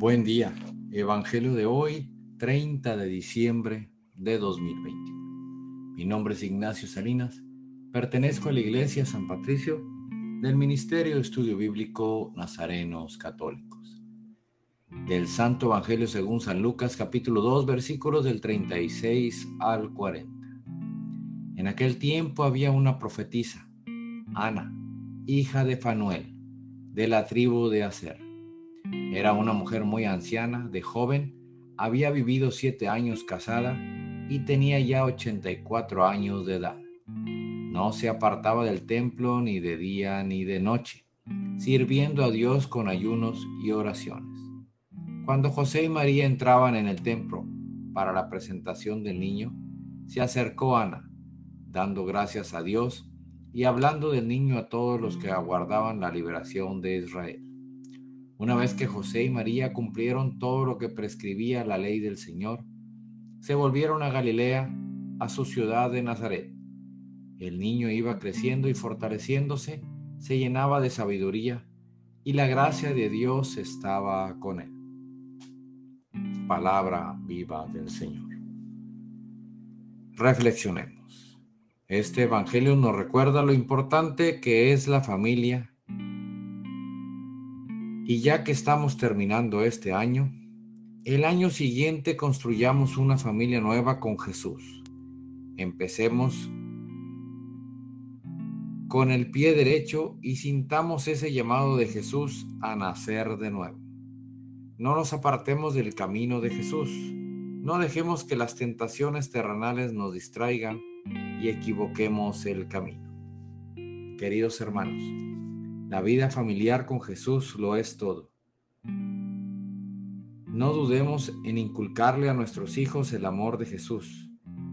Buen día. Evangelio de hoy, 30 de diciembre de 2020. Mi nombre es Ignacio Salinas. Pertenezco a la Iglesia San Patricio del Ministerio de Estudio Bíblico Nazarenos Católicos. Del Santo Evangelio según San Lucas capítulo 2 versículos del 36 al 40. En aquel tiempo había una profetisa, Ana, hija de Fanuel, de la tribu de Aser era una mujer muy anciana, de joven, había vivido siete años casada y tenía ya 84 años de edad. No se apartaba del templo ni de día ni de noche, sirviendo a Dios con ayunos y oraciones. Cuando José y María entraban en el templo para la presentación del niño, se acercó Ana, dando gracias a Dios y hablando del niño a todos los que aguardaban la liberación de Israel. Una vez que José y María cumplieron todo lo que prescribía la ley del Señor, se volvieron a Galilea, a su ciudad de Nazaret. El niño iba creciendo y fortaleciéndose, se llenaba de sabiduría, y la gracia de Dios estaba con él. Palabra viva del Señor. Reflexionemos. Este Evangelio nos recuerda lo importante que es la familia y ya que estamos terminando este año, el año siguiente construyamos una familia nueva con Jesús. Empecemos con el pie derecho y sintamos ese llamado de Jesús a nacer de nuevo. No nos apartemos del camino de Jesús. No dejemos que las tentaciones terrenales nos distraigan y equivoquemos el camino. Queridos hermanos, la vida familiar con Jesús lo es todo. No dudemos en inculcarle a nuestros hijos el amor de Jesús.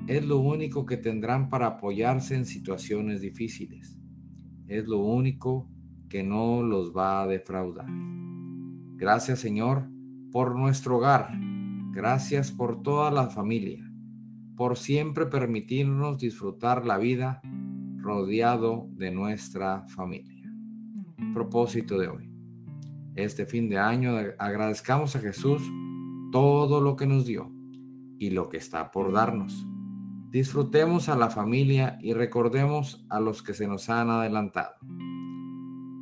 Es lo único que tendrán para apoyarse en situaciones difíciles. Es lo único que no los va a defraudar. Gracias Señor por nuestro hogar. Gracias por toda la familia. Por siempre permitirnos disfrutar la vida rodeado de nuestra familia propósito de hoy. Este fin de año agradezcamos a Jesús todo lo que nos dio y lo que está por darnos. Disfrutemos a la familia y recordemos a los que se nos han adelantado.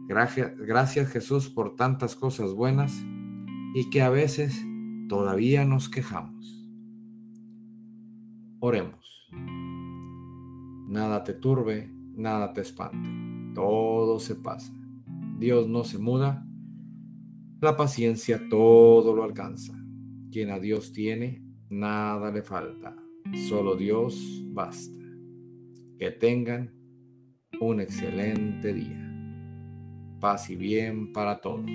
Gracias, gracias Jesús por tantas cosas buenas y que a veces todavía nos quejamos. Oremos. Nada te turbe, nada te espante, todo se pasa. Dios no se muda, la paciencia todo lo alcanza. Quien a Dios tiene, nada le falta. Solo Dios basta. Que tengan un excelente día. Paz y bien para todos.